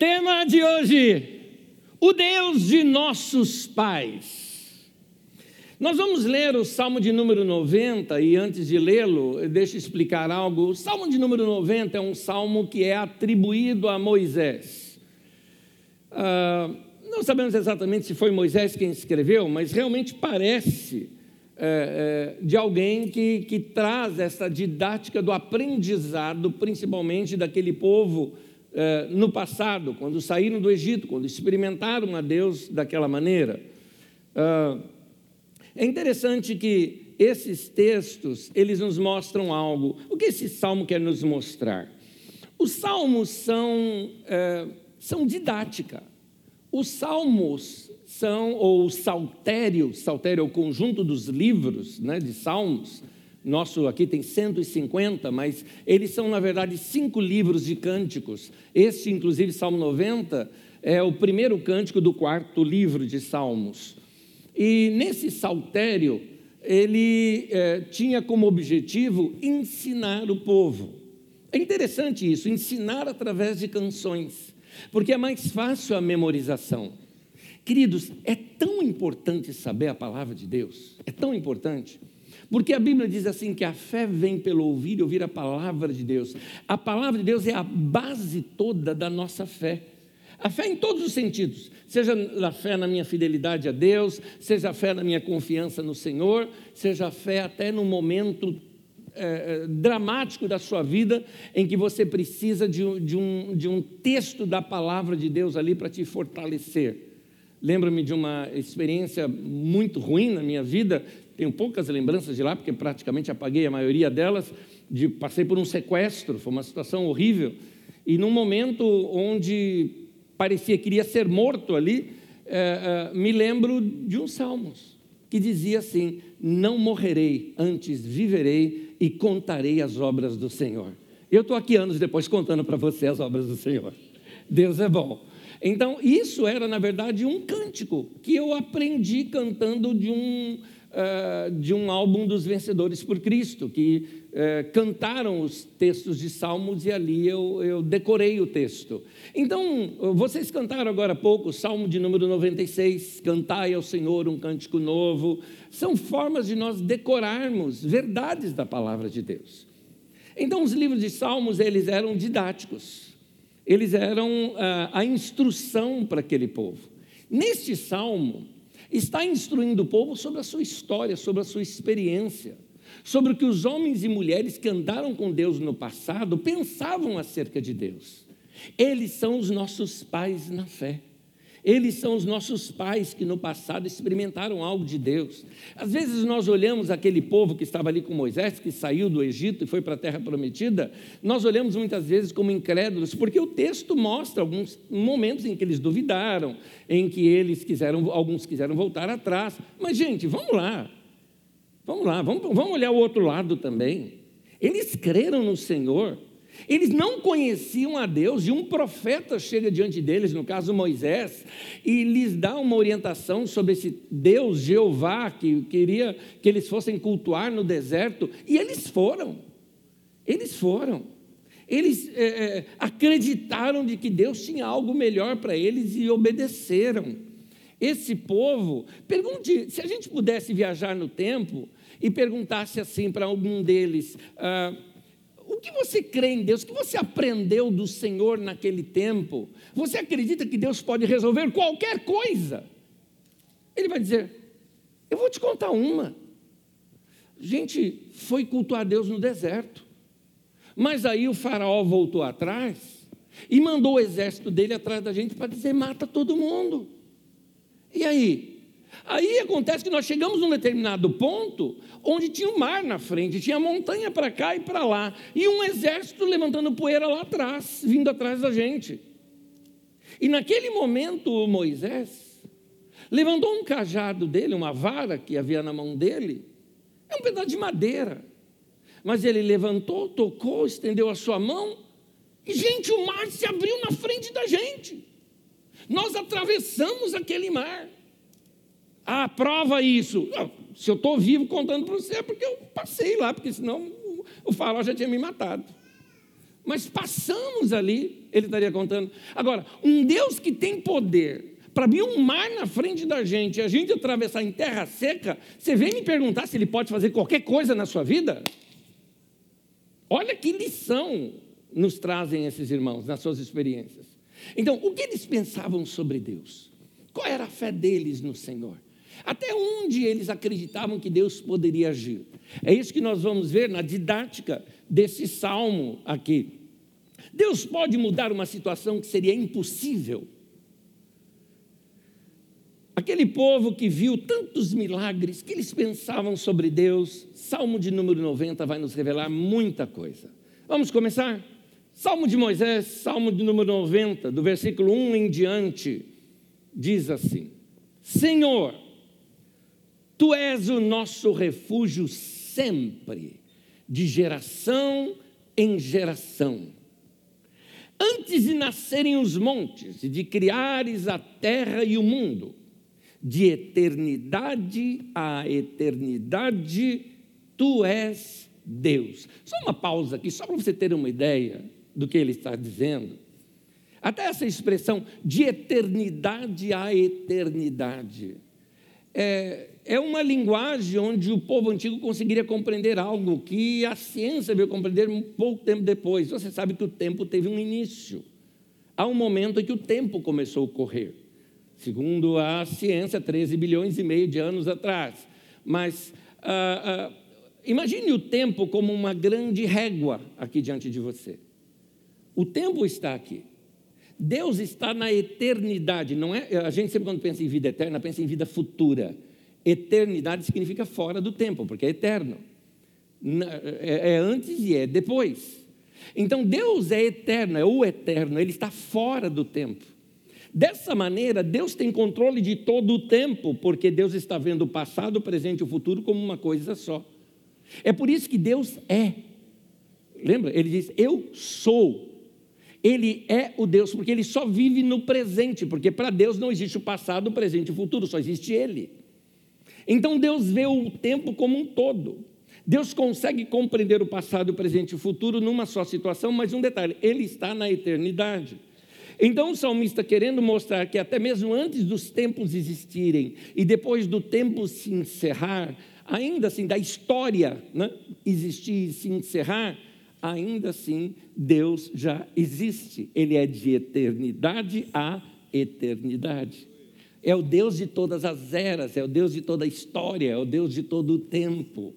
Tema de hoje: o Deus de nossos pais. Nós vamos ler o Salmo de número 90 e antes de lê-lo, deixa eu explicar algo. O Salmo de número 90 é um salmo que é atribuído a Moisés. Ah, não sabemos exatamente se foi Moisés quem escreveu, mas realmente parece é, é, de alguém que, que traz essa didática do aprendizado, principalmente daquele povo no passado, quando saíram do Egito, quando experimentaram a Deus daquela maneira. Ah, é interessante que esses textos, eles nos mostram algo. O que esse salmo quer nos mostrar? Os salmos são, é, são didática. Os salmos são, ou o saltério, saltério é o conjunto dos livros né, de salmos, nosso aqui tem 150, mas eles são, na verdade, cinco livros de cânticos. Este, inclusive, Salmo 90, é o primeiro cântico do quarto livro de Salmos. E nesse saltério, ele é, tinha como objetivo ensinar o povo. É interessante isso, ensinar através de canções, porque é mais fácil a memorização. Queridos, é tão importante saber a palavra de Deus, é tão importante. Porque a Bíblia diz assim que a fé vem pelo ouvir e ouvir a palavra de Deus. A palavra de Deus é a base toda da nossa fé. A fé em todos os sentidos, seja a fé na minha fidelidade a Deus, seja a fé na minha confiança no Senhor, seja a fé até no momento é, dramático da sua vida em que você precisa de, de, um, de um texto da palavra de Deus ali para te fortalecer. Lembro-me de uma experiência muito ruim na minha vida, tenho poucas lembranças de lá, porque praticamente apaguei a maioria delas. De, passei por um sequestro, foi uma situação horrível. E num momento onde parecia que iria ser morto ali, é, é, me lembro de um Salmos, que dizia assim: Não morrerei, antes viverei e contarei as obras do Senhor. Eu estou aqui anos depois contando para você as obras do Senhor. Deus é bom. Então, isso era, na verdade, um cântico que eu aprendi cantando de um, uh, de um álbum dos Vencedores por Cristo, que uh, cantaram os textos de Salmos e ali eu, eu decorei o texto. Então, vocês cantaram agora há pouco o Salmo de número 96, Cantai ao Senhor um cântico novo. São formas de nós decorarmos verdades da palavra de Deus. Então, os livros de Salmos, eles eram didáticos. Eles eram ah, a instrução para aquele povo. Neste salmo, está instruindo o povo sobre a sua história, sobre a sua experiência, sobre o que os homens e mulheres que andaram com Deus no passado pensavam acerca de Deus. Eles são os nossos pais na fé. Eles são os nossos pais que no passado experimentaram algo de Deus. Às vezes nós olhamos aquele povo que estava ali com Moisés, que saiu do Egito e foi para a terra prometida, nós olhamos muitas vezes como incrédulos, porque o texto mostra alguns momentos em que eles duvidaram, em que eles quiseram, alguns quiseram voltar atrás. Mas, gente, vamos lá. Vamos lá, vamos, vamos olhar o outro lado também. Eles creram no Senhor. Eles não conheciam a Deus e um profeta chega diante deles, no caso Moisés, e lhes dá uma orientação sobre esse Deus Jeová que queria que eles fossem cultuar no deserto, e eles foram. Eles foram. Eles é, é, acreditaram de que Deus tinha algo melhor para eles e obedeceram. Esse povo, pergunte, se a gente pudesse viajar no tempo e perguntasse assim para algum deles, ah, o que você crê em Deus? O que você aprendeu do Senhor naquele tempo? Você acredita que Deus pode resolver qualquer coisa? Ele vai dizer: Eu vou te contar uma. A gente foi cultuar Deus no deserto. Mas aí o faraó voltou atrás e mandou o exército dele atrás da gente para dizer: mata todo mundo. E aí? Aí acontece que nós chegamos num determinado ponto onde tinha o um mar na frente, tinha montanha para cá e para lá, e um exército levantando poeira lá atrás, vindo atrás da gente. E naquele momento, Moisés levantou um cajado dele, uma vara que havia na mão dele, é um pedaço de madeira. Mas ele levantou, tocou, estendeu a sua mão, e gente, o mar se abriu na frente da gente. Nós atravessamos aquele mar. Ah, prova isso. Não, se eu estou vivo contando para você, é porque eu passei lá, porque senão o faraó já tinha me matado. Mas passamos ali, ele estaria contando. Agora, um Deus que tem poder para abrir um mar na frente da gente e a gente atravessar em terra seca, você vem me perguntar se ele pode fazer qualquer coisa na sua vida? Olha que lição nos trazem esses irmãos nas suas experiências. Então, o que eles pensavam sobre Deus? Qual era a fé deles no Senhor? Até onde eles acreditavam que Deus poderia agir? É isso que nós vamos ver na didática desse salmo aqui. Deus pode mudar uma situação que seria impossível. Aquele povo que viu tantos milagres, que eles pensavam sobre Deus, Salmo de número 90 vai nos revelar muita coisa. Vamos começar? Salmo de Moisés, Salmo de número 90, do versículo 1 em diante, diz assim: Senhor, tu és o nosso refúgio sempre, de geração em geração. Antes de nascerem os montes e de criares a terra e o mundo, de eternidade a eternidade, tu és Deus. Só uma pausa aqui, só para você ter uma ideia do que ele está dizendo. Até essa expressão de eternidade a eternidade. É, é uma linguagem onde o povo antigo conseguiria compreender algo que a ciência veio compreender um pouco tempo depois. Você sabe que o tempo teve um início. Há um momento em que o tempo começou a correr. Segundo a ciência, 13 bilhões e meio de anos atrás. Mas ah, ah, imagine o tempo como uma grande régua aqui diante de você. O tempo está aqui. Deus está na eternidade, não é? A gente sempre quando pensa em vida eterna, pensa em vida futura. Eternidade significa fora do tempo, porque é eterno. É, é antes e é depois. Então Deus é eterno, é o eterno, ele está fora do tempo. Dessa maneira, Deus tem controle de todo o tempo, porque Deus está vendo o passado, o presente e o futuro como uma coisa só. É por isso que Deus é. Lembra? Ele diz: Eu sou. Ele é o Deus, porque ele só vive no presente, porque para Deus não existe o passado, o presente e o futuro, só existe Ele. Então Deus vê o tempo como um todo. Deus consegue compreender o passado, o presente e o futuro numa só situação, mas um detalhe: Ele está na eternidade. Então o salmista, querendo mostrar que até mesmo antes dos tempos existirem e depois do tempo se encerrar, ainda assim, da história né, existir e se encerrar, ainda assim Deus já existe. Ele é de eternidade a eternidade. É o Deus de todas as eras, é o Deus de toda a história, é o Deus de todo o tempo.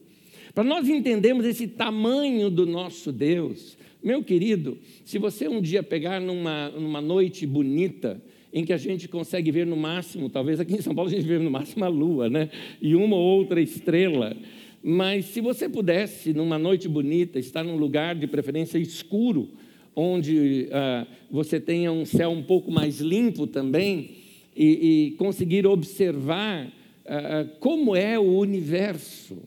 Para nós entendermos esse tamanho do nosso Deus, meu querido, se você um dia pegar numa, numa noite bonita, em que a gente consegue ver no máximo, talvez aqui em São Paulo a gente vê no máximo a lua, né? E uma ou outra estrela. Mas se você pudesse, numa noite bonita, estar num lugar de preferência escuro, onde ah, você tenha um céu um pouco mais limpo também, e, e conseguir observar ah, como é o universo,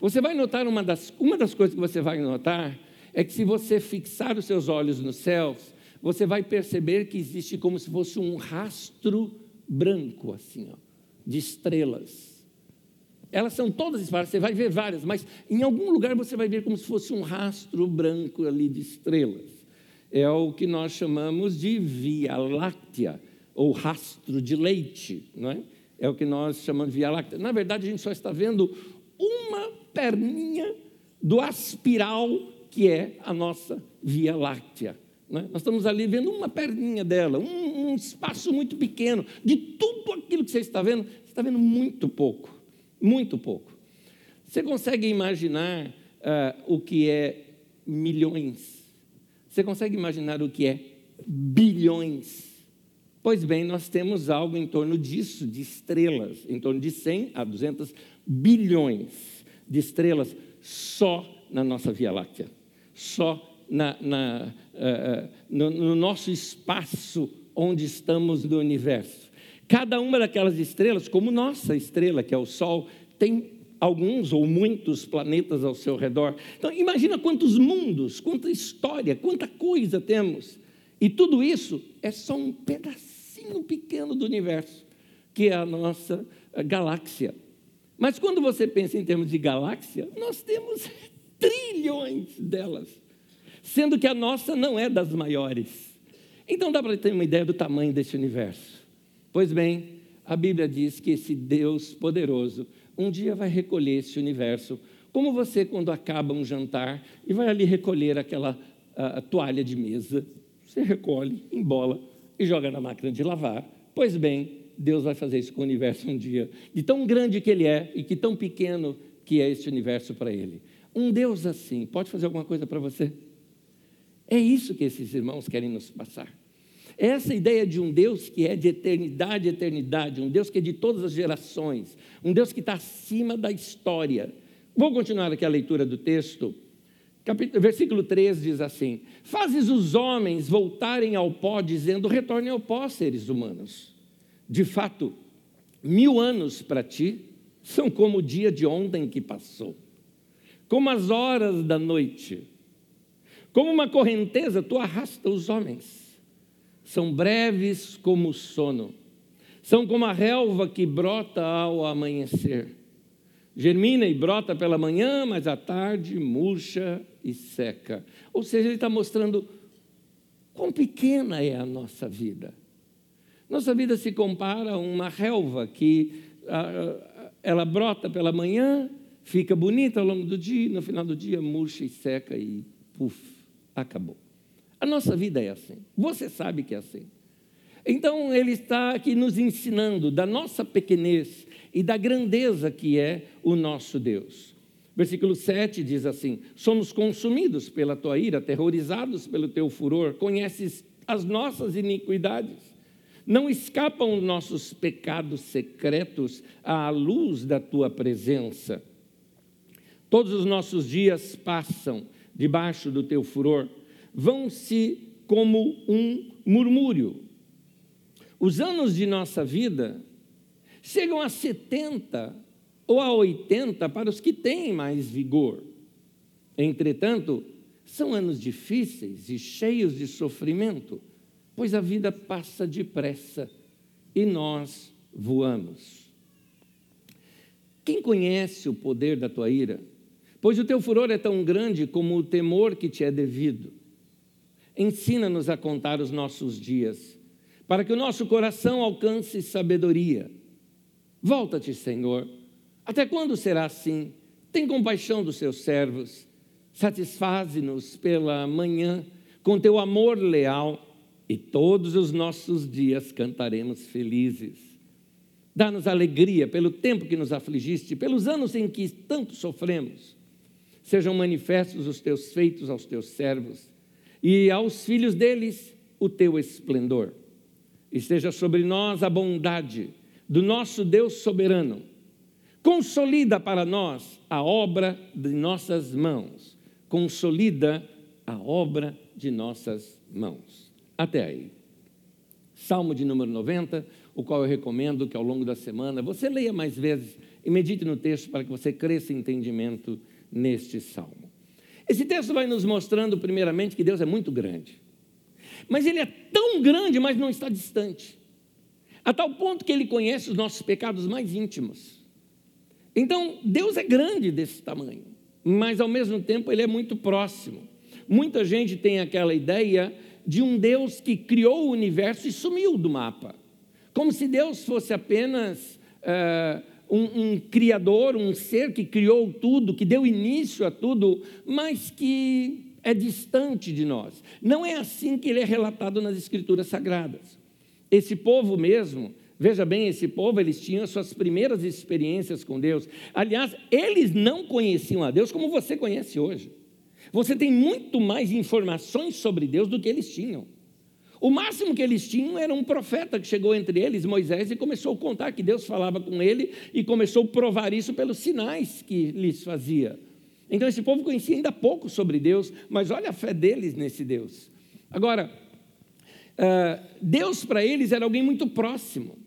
você vai notar uma das, uma das coisas que você vai notar é que se você fixar os seus olhos nos céus, você vai perceber que existe como se fosse um rastro branco, assim, ó, de estrelas. Elas são todas espalhadas, você vai ver várias, mas em algum lugar você vai ver como se fosse um rastro branco ali de estrelas. É o que nós chamamos de Via Láctea, ou rastro de leite, não é? É o que nós chamamos de Via Láctea. Na verdade, a gente só está vendo uma perninha do aspiral que é a nossa Via Láctea. Né? Nós estamos ali vendo uma perninha dela, um, um, espaço muito pequeno. De tudo aquilo que você está vendo, você está vendo muito pouco, muito pouco. Você consegue imaginar uh, o que é milhões? Você consegue imaginar o que é bilhões? Pois bem, nós temos algo em torno disso, de estrelas, em torno de 100 a 200 bilhões de estrelas só na nossa Via Láctea só na, na, uh, no, no nosso espaço onde estamos no universo. Cada uma daquelas estrelas, como nossa estrela, que é o Sol, tem alguns ou muitos planetas ao seu redor. Então, imagina quantos mundos, quanta história, quanta coisa temos. E tudo isso é só um pedacinho pequeno do universo, que é a nossa galáxia. Mas quando você pensa em termos de galáxia, nós temos trilhões delas. sendo que a nossa não é das maiores. Então dá para ter uma ideia do tamanho desse universo. Pois bem, a Bíblia diz que esse Deus poderoso um dia vai recolher esse universo, como você quando acaba um jantar e vai ali recolher aquela a, toalha de mesa, você recolhe, embola e joga na máquina de lavar. Pois bem, Deus vai fazer isso com o universo um dia, de tão grande que ele é e que tão pequeno que é este universo para ele. Um Deus assim pode fazer alguma coisa para você? É isso que esses irmãos querem nos passar. É essa ideia de um Deus que é de eternidade eternidade, um Deus que é de todas as gerações, um Deus que está acima da história. Vou continuar aqui a leitura do texto. Capítulo, versículo 3 diz assim: Fazes os homens voltarem ao pó, dizendo: Retornem ao pó, seres humanos. De fato, mil anos para ti são como o dia de ontem que passou, como as horas da noite. Como uma correnteza, tu arrasta os homens. São breves como o sono, são como a relva que brota ao amanhecer. Germina e brota pela manhã, mas à tarde murcha e seca. Ou seja, ele está mostrando quão pequena é a nossa vida. Nossa vida se compara a uma relva que ela brota pela manhã, fica bonita ao longo do dia, no final do dia murcha e seca e puf, acabou. A nossa vida é assim. Você sabe que é assim. Então ele está aqui nos ensinando da nossa pequenez e da grandeza que é o nosso Deus. Versículo 7 diz assim: Somos consumidos pela tua ira, aterrorizados pelo teu furor, conheces as nossas iniquidades. Não escapam os nossos pecados secretos à luz da tua presença. Todos os nossos dias passam debaixo do teu furor, vão-se como um murmúrio. Os anos de nossa vida chegam a 70 ou a 80 para os que têm mais vigor. Entretanto, são anos difíceis e cheios de sofrimento, pois a vida passa depressa e nós voamos. Quem conhece o poder da tua ira? Pois o teu furor é tão grande como o temor que te é devido. Ensina-nos a contar os nossos dias, para que o nosso coração alcance sabedoria Volta-te, Senhor. Até quando será assim? Tem compaixão dos seus servos. Satisfaze-nos pela manhã com teu amor leal e todos os nossos dias cantaremos felizes. Dá-nos alegria pelo tempo que nos afligiste, pelos anos em que tanto sofremos. Sejam manifestos os teus feitos aos teus servos e aos filhos deles o teu esplendor. Esteja sobre nós a bondade do nosso Deus soberano. Consolida para nós a obra de nossas mãos. Consolida a obra de nossas mãos. Até aí. Salmo de número 90, o qual eu recomendo que ao longo da semana você leia mais vezes e medite no texto para que você cresça em entendimento neste salmo. Esse texto vai nos mostrando, primeiramente, que Deus é muito grande. Mas Ele é tão grande, mas não está distante a tal ponto que ele conhece os nossos pecados mais íntimos. Então, Deus é grande desse tamanho, mas ao mesmo tempo ele é muito próximo. Muita gente tem aquela ideia de um Deus que criou o universo e sumiu do mapa, como se Deus fosse apenas uh, um, um criador, um ser que criou tudo, que deu início a tudo, mas que é distante de nós. Não é assim que ele é relatado nas Escrituras Sagradas. Esse povo mesmo, veja bem, esse povo, eles tinham suas primeiras experiências com Deus. Aliás, eles não conheciam a Deus como você conhece hoje. Você tem muito mais informações sobre Deus do que eles tinham. O máximo que eles tinham era um profeta que chegou entre eles, Moisés, e começou a contar que Deus falava com ele e começou a provar isso pelos sinais que lhes fazia. Então esse povo conhecia ainda pouco sobre Deus, mas olha a fé deles nesse Deus. Agora, ah, Deus para eles era alguém muito próximo.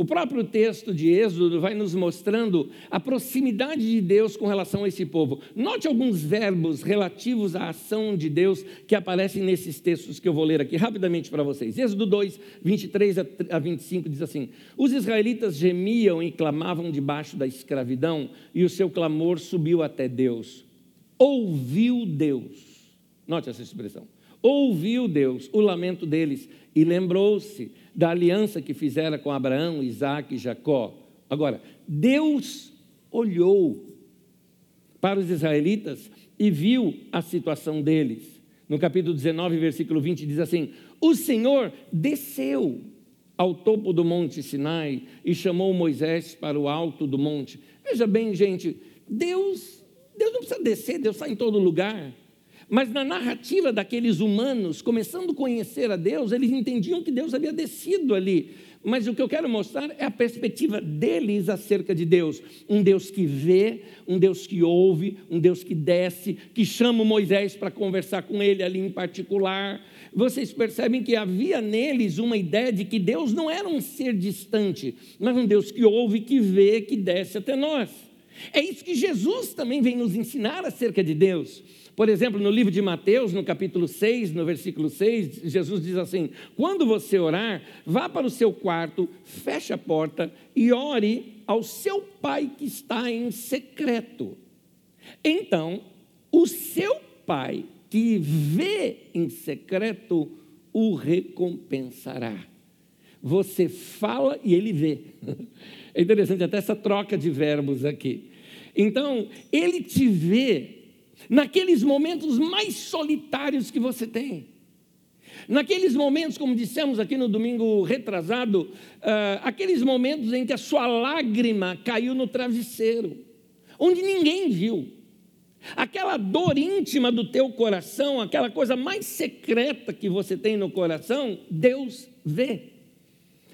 O próprio texto de Êxodo vai nos mostrando a proximidade de Deus com relação a esse povo. Note alguns verbos relativos à ação de Deus que aparecem nesses textos que eu vou ler aqui rapidamente para vocês. Êxodo 2, 23 a 25 diz assim: Os israelitas gemiam e clamavam debaixo da escravidão, e o seu clamor subiu até Deus. Ouviu Deus Note essa expressão. Ouviu Deus o lamento deles e lembrou-se da aliança que fizera com Abraão, Isaac e Jacó. Agora, Deus olhou para os israelitas e viu a situação deles. No capítulo 19, versículo 20, diz assim: O Senhor desceu ao topo do monte Sinai e chamou Moisés para o alto do monte. Veja bem, gente, Deus, Deus não precisa descer, Deus está em todo lugar. Mas na narrativa daqueles humanos, começando a conhecer a Deus, eles entendiam que Deus havia descido ali. Mas o que eu quero mostrar é a perspectiva deles acerca de Deus. Um Deus que vê, um Deus que ouve, um Deus que desce, que chama Moisés para conversar com ele ali em particular. Vocês percebem que havia neles uma ideia de que Deus não era um ser distante, mas um Deus que ouve, que vê, que desce até nós. É isso que Jesus também vem nos ensinar acerca de Deus. Por exemplo, no livro de Mateus, no capítulo 6, no versículo 6, Jesus diz assim: Quando você orar, vá para o seu quarto, feche a porta e ore ao seu pai que está em secreto. Então, o seu pai que vê em secreto o recompensará. Você fala e ele vê. É interessante até essa troca de verbos aqui. Então, ele te vê naqueles momentos mais solitários que você tem. Naqueles momentos, como dissemos aqui no domingo retrasado, uh, aqueles momentos em que a sua lágrima caiu no travesseiro, onde ninguém viu. Aquela dor íntima do teu coração, aquela coisa mais secreta que você tem no coração, Deus vê.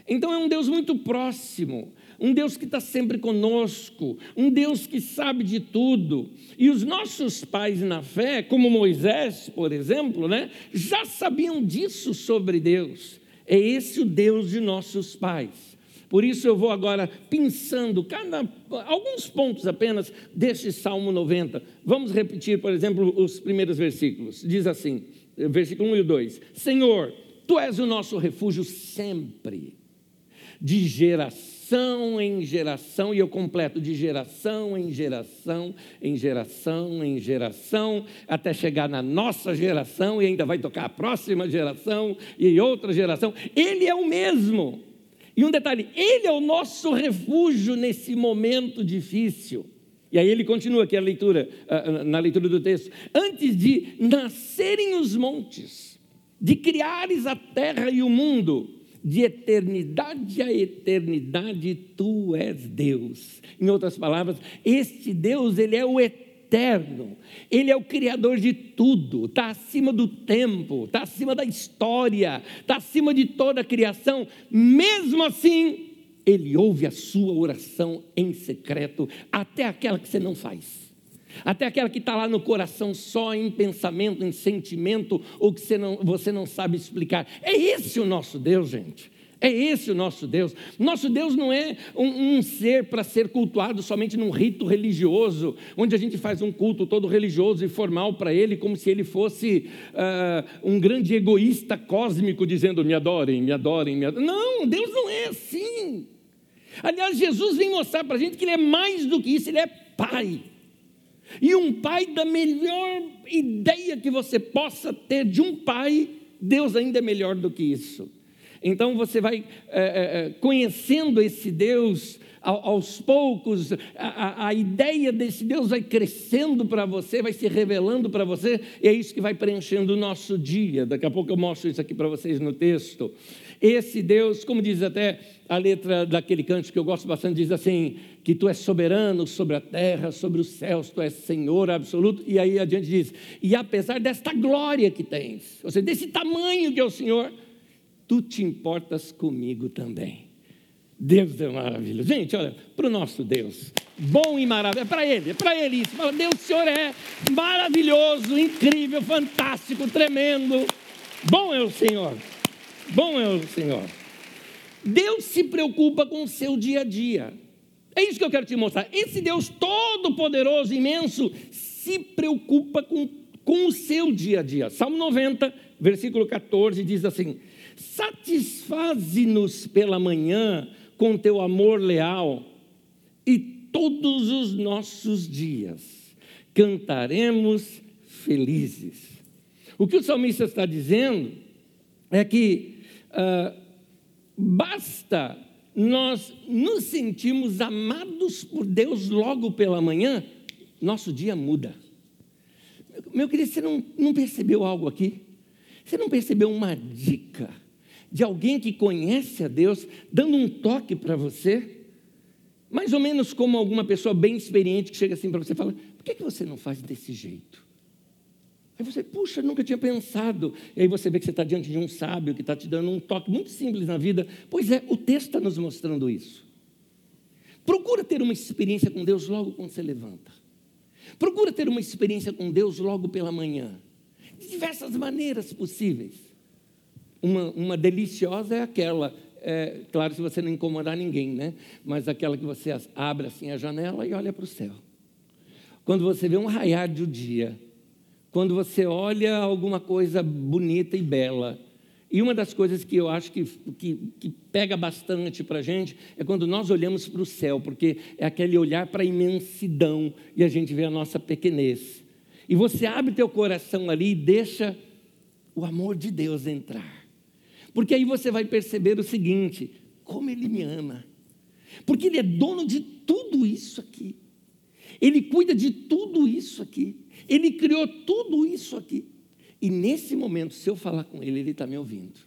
Então é um Deus muito próximo, um Deus que está sempre conosco, um Deus que sabe de tudo. E os nossos pais na fé, como Moisés, por exemplo, né, já sabiam disso sobre Deus. É esse o Deus de nossos pais. Por isso eu vou agora pensando cada, alguns pontos apenas deste Salmo 90. Vamos repetir, por exemplo, os primeiros versículos. Diz assim, versículo 1 e 2: Senhor, tu és o nosso refúgio sempre, de geração geração em geração, e eu completo de geração em geração, em geração em geração, até chegar na nossa geração e ainda vai tocar a próxima geração e outra geração. Ele é o mesmo. E um detalhe, ele é o nosso refúgio nesse momento difícil. E aí ele continua aqui a leitura, na leitura do texto. Antes de nascerem os montes, de criares a terra e o mundo, de eternidade a eternidade, tu és Deus. Em outras palavras, este Deus, ele é o eterno, ele é o criador de tudo, está acima do tempo, está acima da história, está acima de toda a criação. Mesmo assim, ele ouve a sua oração em secreto, até aquela que você não faz até aquela que está lá no coração só em pensamento, em sentimento, ou que você não, você não sabe explicar. É esse o nosso Deus, gente. É esse o nosso Deus. Nosso Deus não é um, um ser para ser cultuado somente num rito religioso, onde a gente faz um culto todo religioso e formal para Ele, como se Ele fosse uh, um grande egoísta cósmico dizendo: me adorem, me adorem, me adorem. Não, Deus não é assim. Aliás, Jesus vem mostrar para a gente que Ele é mais do que isso, Ele é Pai. E um pai da melhor ideia que você possa ter de um pai, Deus ainda é melhor do que isso. Então você vai é, é, conhecendo esse Deus aos poucos, a, a, ideia desse Deus vai crescendo para você, vai se revelando para você, e é isso que vai preenchendo o nosso dia. Daqui a pouco eu mostro isso aqui para vocês no texto. Esse Deus, como diz até a letra daquele canto que eu gosto bastante, diz assim: que tu és soberano sobre a terra, sobre os céus, tu és Senhor absoluto. E aí adiante diz: e apesar desta glória que tens, ou seja, desse tamanho que é o Senhor, tu te importas comigo também. Deus é maravilhoso. Gente, olha, para o nosso Deus, bom e maravilhoso, é para Ele, é para Ele isso. Fala, Deus, o Senhor é maravilhoso, incrível, fantástico, tremendo. Bom é o Senhor. Bom é o Senhor. Deus se preocupa com o seu dia a dia. É isso que eu quero te mostrar. Esse Deus todo-poderoso, imenso, se preocupa com, com o seu dia a dia. Salmo 90, versículo 14, diz assim: Satisfaze-nos pela manhã com teu amor leal, e todos os nossos dias cantaremos felizes. O que o salmista está dizendo é que basta nós nos sentirmos amados por Deus logo pela manhã, nosso dia muda. Meu querido, você não, não percebeu algo aqui? Você não percebeu uma dica de alguém que conhece a Deus dando um toque para você? Mais ou menos como alguma pessoa bem experiente que chega assim para você e fala: por que, que você não faz desse jeito? Aí você, puxa, nunca tinha pensado. E aí você vê que você está diante de um sábio que está te dando um toque muito simples na vida. Pois é, o texto está nos mostrando isso. Procura ter uma experiência com Deus logo quando você levanta. Procura ter uma experiência com Deus logo pela manhã. De diversas maneiras possíveis. Uma, uma deliciosa é aquela, é, claro, se você não incomodar ninguém, né? Mas aquela que você abre assim a janela e olha para o céu. Quando você vê um raiar do dia, quando você olha alguma coisa bonita e bela. E uma das coisas que eu acho que, que, que pega bastante para a gente é quando nós olhamos para o céu, porque é aquele olhar para a imensidão e a gente vê a nossa pequenez. E você abre teu coração ali e deixa o amor de Deus entrar. Porque aí você vai perceber o seguinte: como Ele me ama. Porque Ele é dono de tudo isso aqui. Ele cuida de tudo isso aqui. Ele criou tudo isso aqui. E nesse momento, se eu falar com Ele, Ele está me ouvindo.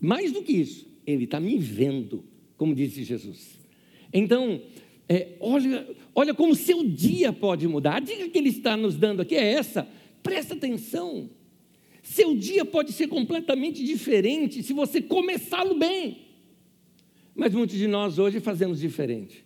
Mais do que isso, Ele está me vendo, como disse Jesus. Então, é, olha, olha como seu dia pode mudar. A dica que Ele está nos dando aqui é essa. Presta atenção. Seu dia pode ser completamente diferente se você começá-lo bem. Mas muitos de nós hoje fazemos diferente.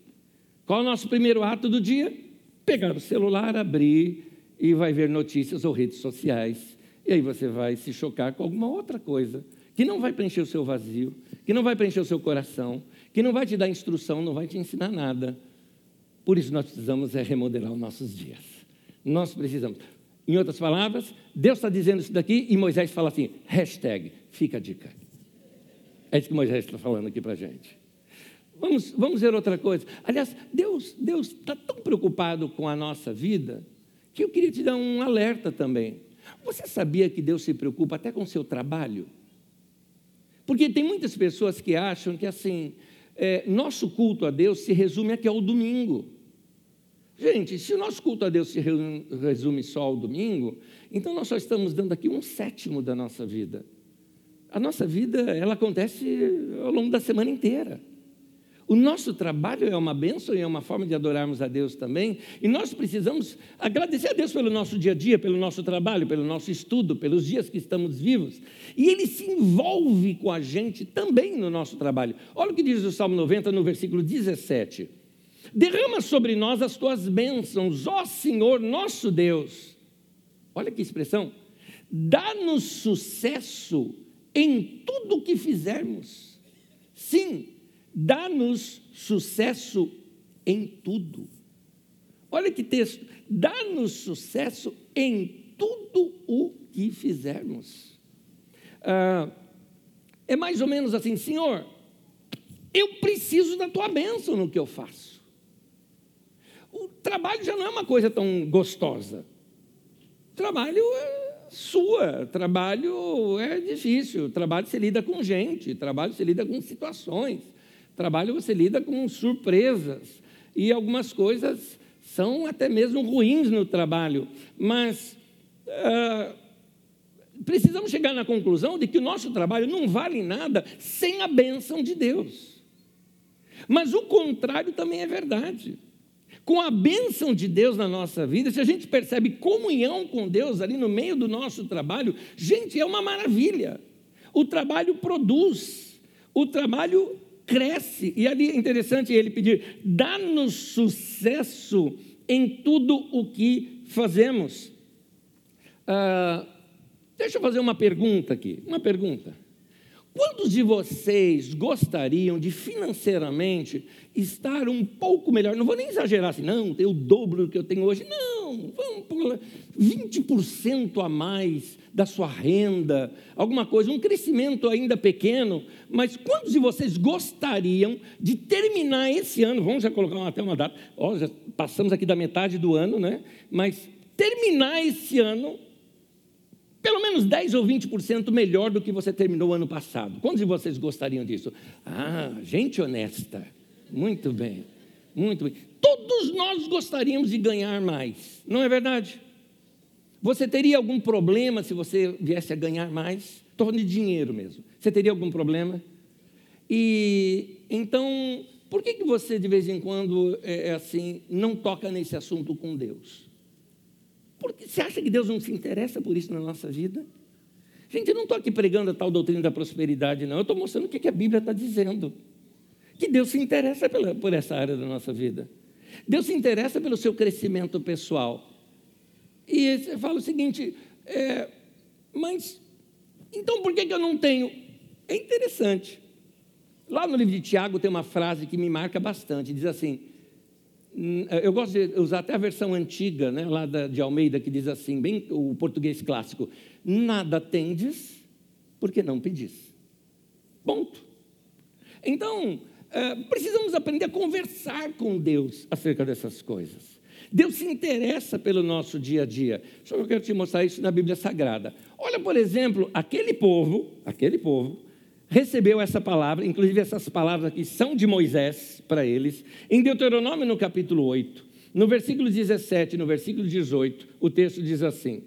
Qual é o nosso primeiro ato do dia? Pegar o celular, abrir e vai ver notícias ou redes sociais. E aí você vai se chocar com alguma outra coisa que não vai preencher o seu vazio, que não vai preencher o seu coração, que não vai te dar instrução, não vai te ensinar nada. Por isso nós precisamos é remodelar os nossos dias. Nós precisamos. Em outras palavras, Deus está dizendo isso daqui e Moisés fala assim: hashtag, fica a dica. É isso que Moisés está falando aqui para a gente. Vamos, vamos ver outra coisa. Aliás, Deus está tão preocupado com a nossa vida que eu queria te dar um alerta também. Você sabia que Deus se preocupa até com o seu trabalho? Porque tem muitas pessoas que acham que assim, é, nosso culto a Deus se resume aqui ao domingo. Gente, se o nosso culto a Deus se resume só ao domingo, então nós só estamos dando aqui um sétimo da nossa vida. A nossa vida, ela acontece ao longo da semana inteira. O nosso trabalho é uma bênção e é uma forma de adorarmos a Deus também. E nós precisamos agradecer a Deus pelo nosso dia a dia, pelo nosso trabalho, pelo nosso estudo, pelos dias que estamos vivos. E Ele se envolve com a gente também no nosso trabalho. Olha o que diz o Salmo 90, no versículo 17: Derrama sobre nós as tuas bênçãos, ó Senhor nosso Deus. Olha que expressão. Dá-nos sucesso em tudo o que fizermos. Sim, dá-nos sucesso em tudo. Olha que texto, dá-nos sucesso em tudo o que fizermos. Ah, é mais ou menos assim, Senhor, eu preciso da tua bênção no que eu faço. O trabalho já não é uma coisa tão gostosa. Trabalho é sua, trabalho é difícil, trabalho se lida com gente, trabalho se lida com situações. Trabalho você lida com surpresas e algumas coisas são até mesmo ruins no trabalho, mas uh, precisamos chegar na conclusão de que o nosso trabalho não vale nada sem a bênção de Deus. Mas o contrário também é verdade. Com a bênção de Deus na nossa vida, se a gente percebe comunhão com Deus ali no meio do nosso trabalho, gente, é uma maravilha. O trabalho produz, o trabalho cresce. E ali é interessante ele pedir: dá-nos sucesso em tudo o que fazemos. Ah, deixa eu fazer uma pergunta aqui. Uma pergunta. Quantos de vocês gostariam de financeiramente estar um pouco melhor? Não vou nem exagerar assim, não, ter o dobro do que eu tenho hoje. Não, vamos 20% a mais da sua renda, alguma coisa, um crescimento ainda pequeno. Mas quantos de vocês gostariam de terminar esse ano? Vamos já colocar até uma data. Ó, já passamos aqui da metade do ano, né? Mas terminar esse ano pelo menos 10 ou 20% melhor do que você terminou o ano passado. Quantos de vocês gostariam disso? Ah, gente honesta. Muito bem. Muito bem. Todos nós gostaríamos de ganhar mais, não é verdade? Você teria algum problema se você viesse a ganhar mais? De dinheiro mesmo. Você teria algum problema? E então, por que, que você de vez em quando é, é assim, não toca nesse assunto com Deus? Porque você acha que Deus não se interessa por isso na nossa vida? Gente, eu não estou aqui pregando a tal doutrina da prosperidade, não. Eu estou mostrando o que a Bíblia está dizendo. Que Deus se interessa pela, por essa área da nossa vida. Deus se interessa pelo seu crescimento pessoal. E você fala o seguinte, é, mas então por que, que eu não tenho? É interessante. Lá no livro de Tiago tem uma frase que me marca bastante. Diz assim: Hum, eu gosto de usar até a versão antiga, né, lá de Almeida, que diz assim, bem o português clássico: nada tendes porque não pedis. Ponto. Então, é, precisamos aprender a conversar com Deus acerca dessas coisas. Deus se interessa pelo nosso dia a dia. Só que eu quero te mostrar isso na Bíblia Sagrada. Olha, por exemplo, aquele povo, aquele povo, recebeu essa palavra, inclusive essas palavras aqui são de Moisés para eles, em Deuteronômio no capítulo 8, no versículo 17 no versículo 18, o texto diz assim: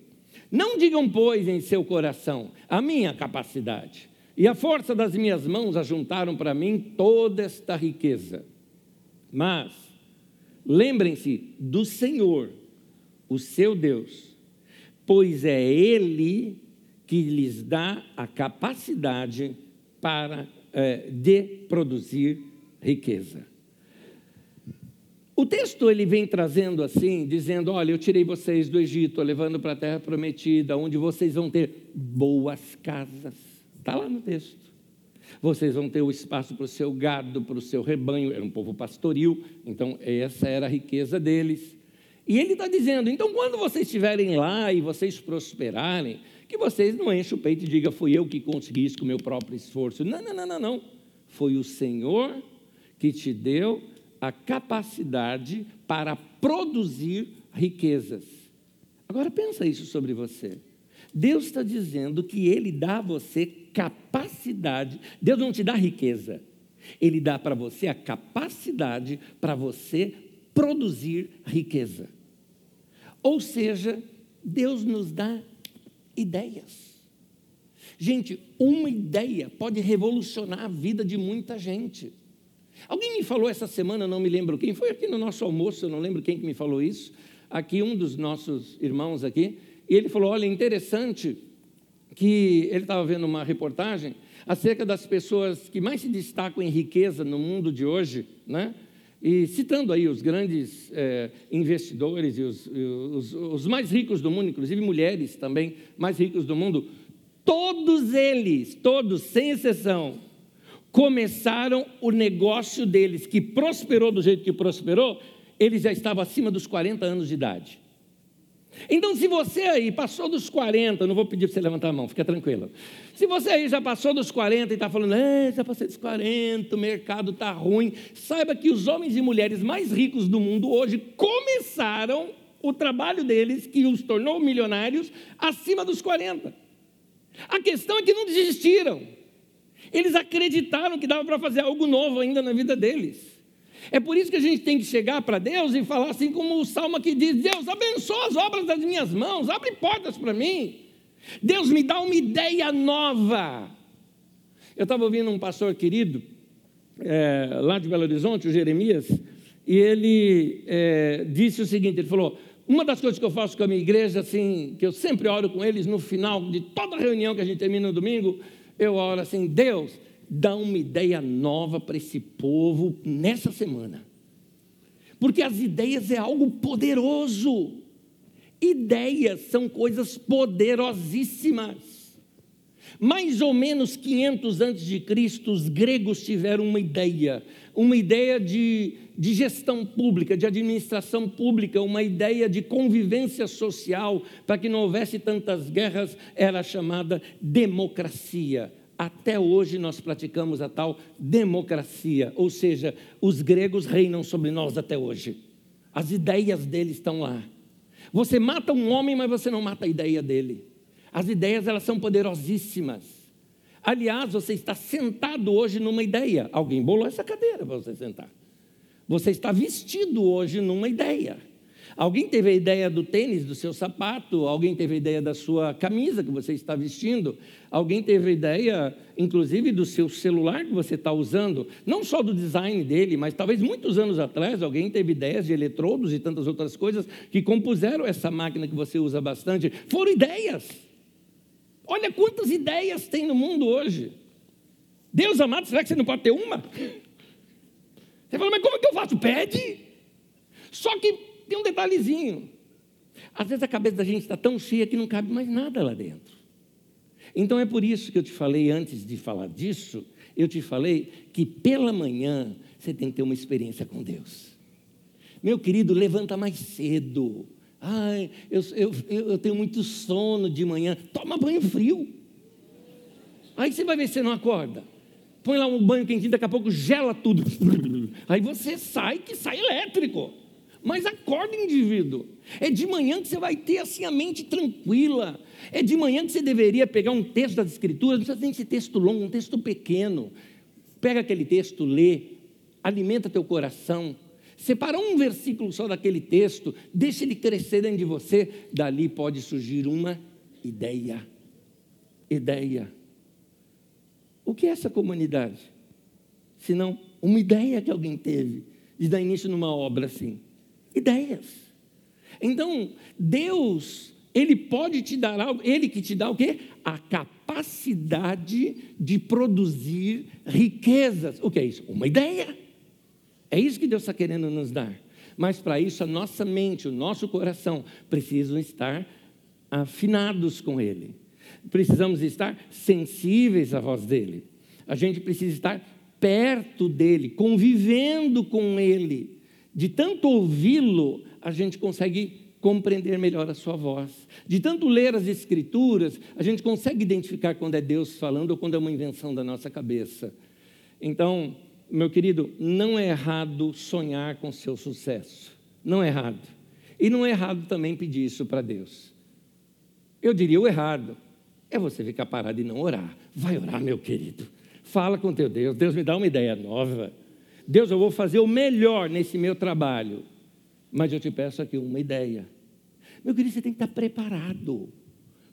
Não digam, pois, em seu coração, a minha capacidade e a força das minhas mãos ajuntaram para mim toda esta riqueza. Mas lembrem-se do Senhor, o seu Deus, pois é Ele que lhes dá a capacidade para é, de produzir riqueza. O texto ele vem trazendo assim, dizendo: Olha, eu tirei vocês do Egito, levando para a terra prometida, onde vocês vão ter boas casas. Está lá no texto. Vocês vão ter o espaço para o seu gado, para o seu rebanho. Era um povo pastoril, então essa era a riqueza deles. E ele está dizendo: então, quando vocês estiverem lá e vocês prosperarem, que vocês não enchem o peito e digam, fui eu que consegui isso com o meu próprio esforço. Não, não, não, não, não. Foi o Senhor que te deu a capacidade para produzir riquezas. Agora pensa isso sobre você. Deus está dizendo que Ele dá a você capacidade. Deus não te dá riqueza. Ele dá para você a capacidade para você produzir riqueza. Ou seja, Deus nos dá ideias. Gente, uma ideia pode revolucionar a vida de muita gente. Alguém me falou essa semana, não me lembro quem, foi aqui no nosso almoço, eu não lembro quem que me falou isso, aqui um dos nossos irmãos aqui, e ele falou, olha, interessante que ele estava vendo uma reportagem acerca das pessoas que mais se destacam em riqueza no mundo de hoje, né? E citando aí os grandes é, investidores e os, os, os mais ricos do mundo, inclusive mulheres também mais ricos do mundo, todos eles, todos, sem exceção, começaram o negócio deles, que prosperou do jeito que prosperou, eles já estavam acima dos 40 anos de idade. Então, se você aí passou dos 40, não vou pedir para você levantar a mão, fica tranquilo. Se você aí já passou dos 40 e está falando, é, já passei dos 40, o mercado está ruim, saiba que os homens e mulheres mais ricos do mundo hoje começaram o trabalho deles, que os tornou milionários, acima dos 40. A questão é que não desistiram. Eles acreditaram que dava para fazer algo novo ainda na vida deles. É por isso que a gente tem que chegar para Deus e falar assim como o salmo que diz: Deus, abençoa as obras das minhas mãos, abre portas para mim. Deus me dá uma ideia nova. Eu estava ouvindo um pastor querido, é, lá de Belo Horizonte, o Jeremias, e ele é, disse o seguinte: ele falou, uma das coisas que eu faço com a minha igreja, assim, que eu sempre oro com eles no final de toda reunião que a gente termina no domingo, eu oro assim: Deus, dá uma ideia nova para esse povo nessa semana. Porque as ideias é algo poderoso. Ideias são coisas poderosíssimas. Mais ou menos 500 antes de Cristo, os gregos tiveram uma ideia, uma ideia de, de gestão pública, de administração pública, uma ideia de convivência social, para que não houvesse tantas guerras, era chamada democracia até hoje nós praticamos a tal democracia, ou seja, os gregos reinam sobre nós até hoje. As ideias deles estão lá. Você mata um homem, mas você não mata a ideia dele. As ideias elas são poderosíssimas. Aliás, você está sentado hoje numa ideia. Alguém bolou essa cadeira para você sentar. Você está vestido hoje numa ideia. Alguém teve a ideia do tênis, do seu sapato, alguém teve a ideia da sua camisa que você está vestindo, alguém teve a ideia, inclusive, do seu celular que você está usando, não só do design dele, mas talvez muitos anos atrás alguém teve ideias de eletrodos e tantas outras coisas que compuseram essa máquina que você usa bastante. Foram ideias. Olha quantas ideias tem no mundo hoje. Deus amado, será que você não pode ter uma? Você fala, mas como é que eu faço? Pede. Só que tem um detalhezinho. Às vezes a cabeça da gente está tão cheia que não cabe mais nada lá dentro. Então é por isso que eu te falei, antes de falar disso, eu te falei que pela manhã você tem que ter uma experiência com Deus. Meu querido, levanta mais cedo. Ai, eu, eu, eu tenho muito sono de manhã. Toma banho frio. Aí você vai ver se você não acorda. Põe lá um banho quentinho, daqui a pouco gela tudo. Aí você sai que sai elétrico. Mas acorda, indivíduo. É de manhã que você vai ter assim a mente tranquila. É de manhã que você deveria pegar um texto das Escrituras, não precisa nem ser texto longo, um texto pequeno. Pega aquele texto, lê, alimenta teu coração. Separa um versículo só daquele texto, deixa ele crescer dentro de você. Dali pode surgir uma ideia. Ideia. O que é essa comunidade? Se não uma ideia que alguém teve de dar início numa obra assim ideias. Então, Deus, Ele pode te dar algo, Ele que te dá o quê? A capacidade de produzir riquezas. O que é isso? Uma ideia. É isso que Deus está querendo nos dar. Mas para isso, a nossa mente, o nosso coração precisam estar afinados com Ele. Precisamos estar sensíveis à voz dEle. A gente precisa estar perto dEle, convivendo com Ele de tanto ouvi-lo, a gente consegue compreender melhor a sua voz. De tanto ler as escrituras, a gente consegue identificar quando é Deus falando ou quando é uma invenção da nossa cabeça. Então, meu querido, não é errado sonhar com seu sucesso. Não é errado. E não é errado também pedir isso para Deus. Eu diria o errado é você ficar parado e não orar. Vai orar, meu querido. Fala com teu Deus. Deus me dá uma ideia nova. Deus, eu vou fazer o melhor nesse meu trabalho, mas eu te peço aqui uma ideia. Meu querido, você tem que estar preparado.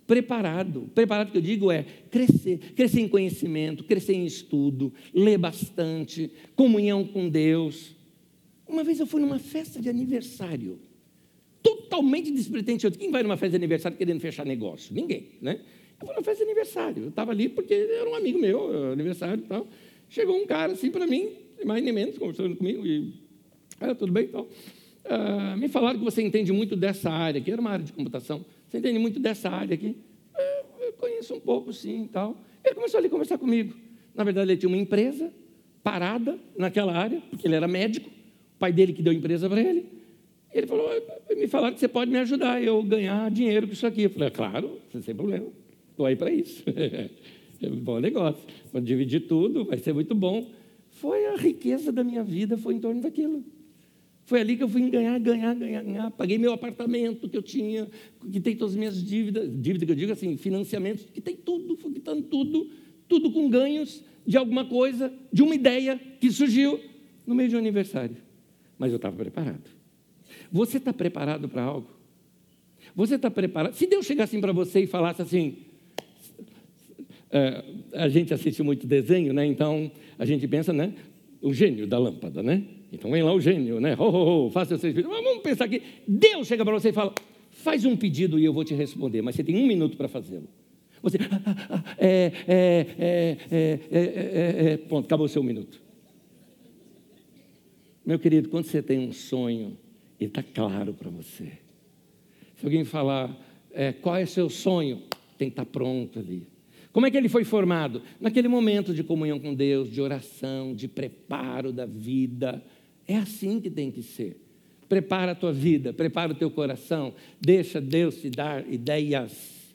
Preparado. Preparado que eu digo é crescer, crescer em conhecimento, crescer em estudo, ler bastante, comunhão com Deus. Uma vez eu fui numa festa de aniversário, totalmente despretensioso. Quem vai numa festa de aniversário querendo fechar negócio? Ninguém, né? Eu fui numa festa de aniversário. Eu estava ali porque era um amigo meu, aniversário e tal. Chegou um cara assim para mim, mais nem menos, conversando comigo, e ah, tudo bem, então. Ah, me falaram que você entende muito dessa área, que era uma área de computação. Você entende muito dessa área aqui? Ah, eu conheço um pouco, sim, tal. Ele começou ali a conversar comigo. Na verdade, ele tinha uma empresa parada naquela área, porque ele era médico, o pai dele que deu a empresa para ele. Ele falou, me falaram que você pode me ajudar eu ganhar dinheiro com isso aqui. Eu falei, claro, sem problema, estou aí para isso. é um bom negócio. Vou dividir tudo, vai ser muito bom. Foi a riqueza da minha vida, foi em torno daquilo. Foi ali que eu fui ganhar, ganhar, ganhar, ganhar. Paguei meu apartamento que eu tinha, que tem todas as minhas dívidas, dívida que eu digo assim, financiamentos, que tem tudo, fui quitando tudo, tudo com ganhos de alguma coisa, de uma ideia que surgiu no meio de um aniversário. Mas eu estava preparado. Você está preparado para algo? Você está preparado? Se Deus chegasse assim para você e falasse assim, a gente assiste muito desenho, né? Então a gente pensa, né? O gênio da lâmpada, né? Então vem lá o gênio, né? Ho, ho, ho, faça seus pedidos. Mas vamos pensar aqui. Deus chega para você e fala: faz um pedido e eu vou te responder, mas você tem um minuto para fazê-lo. Você, é, é, é, pronto, acabou o seu minuto. Meu querido, quando você tem um sonho, ele está claro para você. Se alguém falar, qual é o seu sonho, tem que estar tá pronto ali. Como é que ele foi formado? Naquele momento de comunhão com Deus, de oração, de preparo da vida. É assim que tem que ser. Prepara a tua vida, prepara o teu coração, deixa Deus te dar ideias.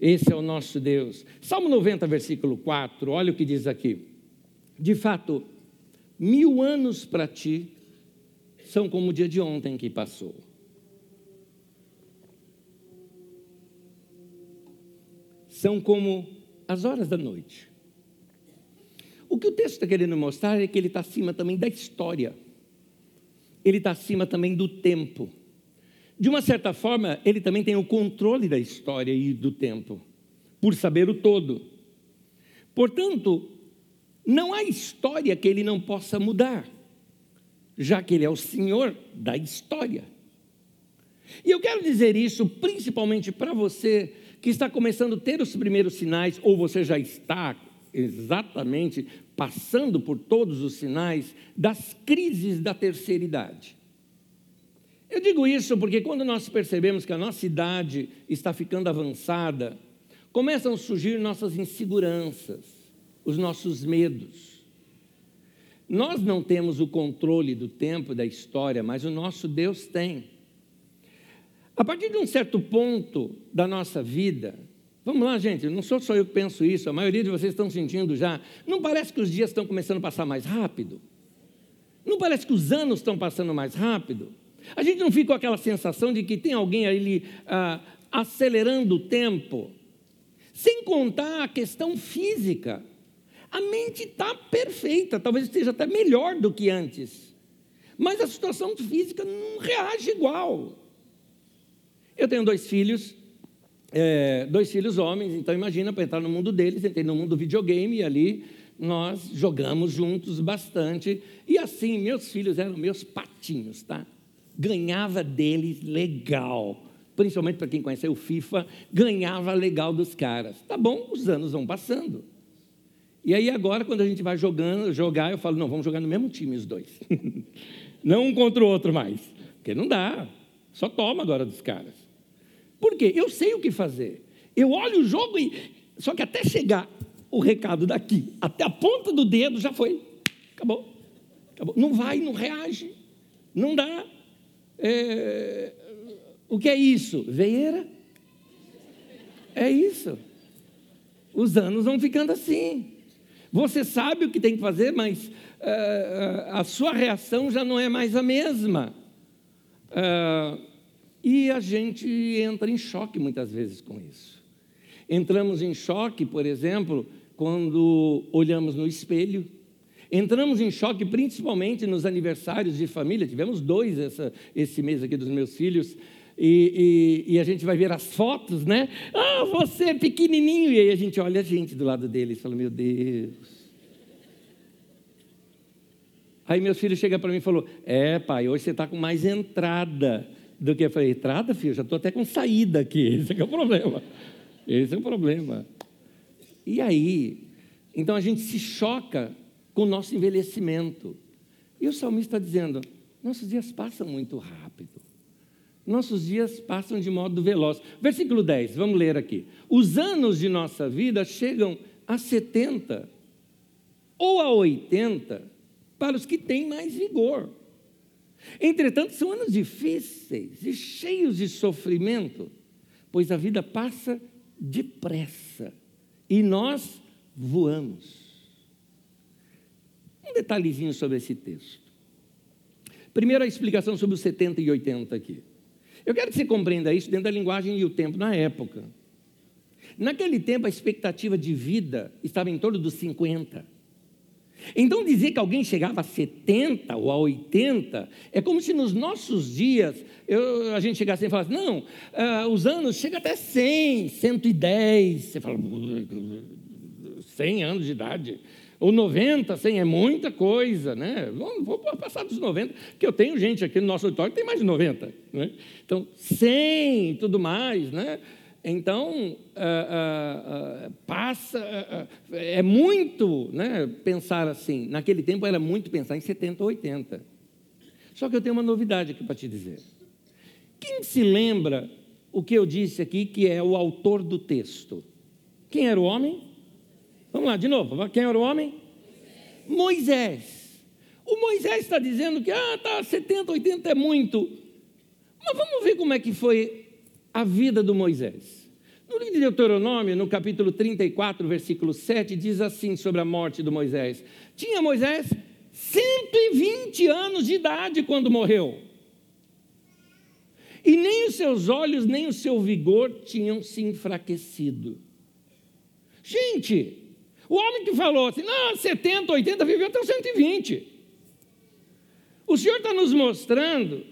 Esse é o nosso Deus. Salmo 90, versículo 4, olha o que diz aqui. De fato, mil anos para ti são como o dia de ontem que passou são como as horas da noite. O que o texto está querendo mostrar é que ele está acima também da história, ele está acima também do tempo. De uma certa forma, ele também tem o controle da história e do tempo, por saber o todo. Portanto, não há história que ele não possa mudar, já que ele é o Senhor da história. E eu quero dizer isso principalmente para você que está começando a ter os primeiros sinais, ou você já está exatamente passando por todos os sinais das crises da terceira idade. Eu digo isso porque quando nós percebemos que a nossa idade está ficando avançada, começam a surgir nossas inseguranças, os nossos medos. Nós não temos o controle do tempo, da história, mas o nosso Deus tem. A partir de um certo ponto da nossa vida, vamos lá, gente, não sou só eu que penso isso, a maioria de vocês estão sentindo já. Não parece que os dias estão começando a passar mais rápido? Não parece que os anos estão passando mais rápido? A gente não fica com aquela sensação de que tem alguém ali ah, acelerando o tempo, sem contar a questão física. A mente está perfeita, talvez esteja até melhor do que antes, mas a situação física não reage igual. Eu tenho dois filhos, é, dois filhos homens, então imagina para entrar no mundo deles, entrei no mundo do videogame e ali nós jogamos juntos bastante. E assim, meus filhos eram meus patinhos, tá? Ganhava deles legal. Principalmente para quem conhece o FIFA, ganhava legal dos caras. Tá bom, os anos vão passando. E aí agora, quando a gente vai jogando, jogar, eu falo, não, vamos jogar no mesmo time os dois. não um contra o outro mais. Porque não dá. Só toma agora dos caras. Por quê? Eu sei o que fazer. Eu olho o jogo e. Só que até chegar o recado daqui, até a ponta do dedo já foi. Acabou. Acabou. Não vai, não reage. Não dá. É... O que é isso? Veieira. É isso. Os anos vão ficando assim. Você sabe o que tem que fazer, mas uh, a sua reação já não é mais a mesma. Uh, e a gente entra em choque muitas vezes com isso. Entramos em choque, por exemplo, quando olhamos no espelho. Entramos em choque principalmente nos aniversários de família. Tivemos dois essa, esse mês aqui dos meus filhos. E, e, e, a gente vai ver as fotos, né? Ah, você é pequenininho. E aí a gente olha a gente do lado deles e fala: Meu Deus. Aí meus filhos chegam para mim e falam: É, pai, hoje você está com mais entrada do que falei, entrada, filho, já estou até com saída aqui. Esse é o problema. Esse é o problema. E aí, então a gente se choca com o nosso envelhecimento. E o salmista está dizendo: nossos dias passam muito rápido. Nossos dias passam de modo veloz. Versículo 10, vamos ler aqui. Os anos de nossa vida chegam a 70 ou a 80 para os que têm mais vigor. Entretanto, são anos difíceis e cheios de sofrimento, pois a vida passa depressa e nós voamos. Um detalhezinho sobre esse texto. Primeiro, a explicação sobre os 70 e 80 aqui. Eu quero que você compreenda isso dentro da linguagem e o tempo na época. Naquele tempo, a expectativa de vida estava em torno dos 50. Então, dizer que alguém chegava a 70 ou a 80 é como se nos nossos dias eu, a gente chegasse e falasse: não, uh, os anos chegam até 100, 110. Você fala: 100 anos de idade. Ou 90, 100 é muita coisa, né? Vou, vou passar dos 90, porque eu tenho gente aqui no nosso auditório que tem mais de 90. Né? Então, 100 e tudo mais, né? Então, uh, uh, uh, passa, é muito né, pensar assim. Naquele tempo era muito pensar em 70 ou 80. Só que eu tenho uma novidade aqui para te dizer. Quem se lembra o que eu disse aqui, que é o autor do texto? Quem era o homem? Vamos lá, de novo. Quem era o homem? Moisés. O Moisés está dizendo que ah, tá, 70, 80 é muito. Mas vamos ver como é que foi a vida do Moisés. No livro de Deuteronômio, no capítulo 34, versículo 7, diz assim sobre a morte do Moisés: Tinha Moisés 120 anos de idade quando morreu. E nem os seus olhos, nem o seu vigor tinham se enfraquecido. Gente, o homem que falou assim, não, 70, 80, viveu até os 120. O Senhor está nos mostrando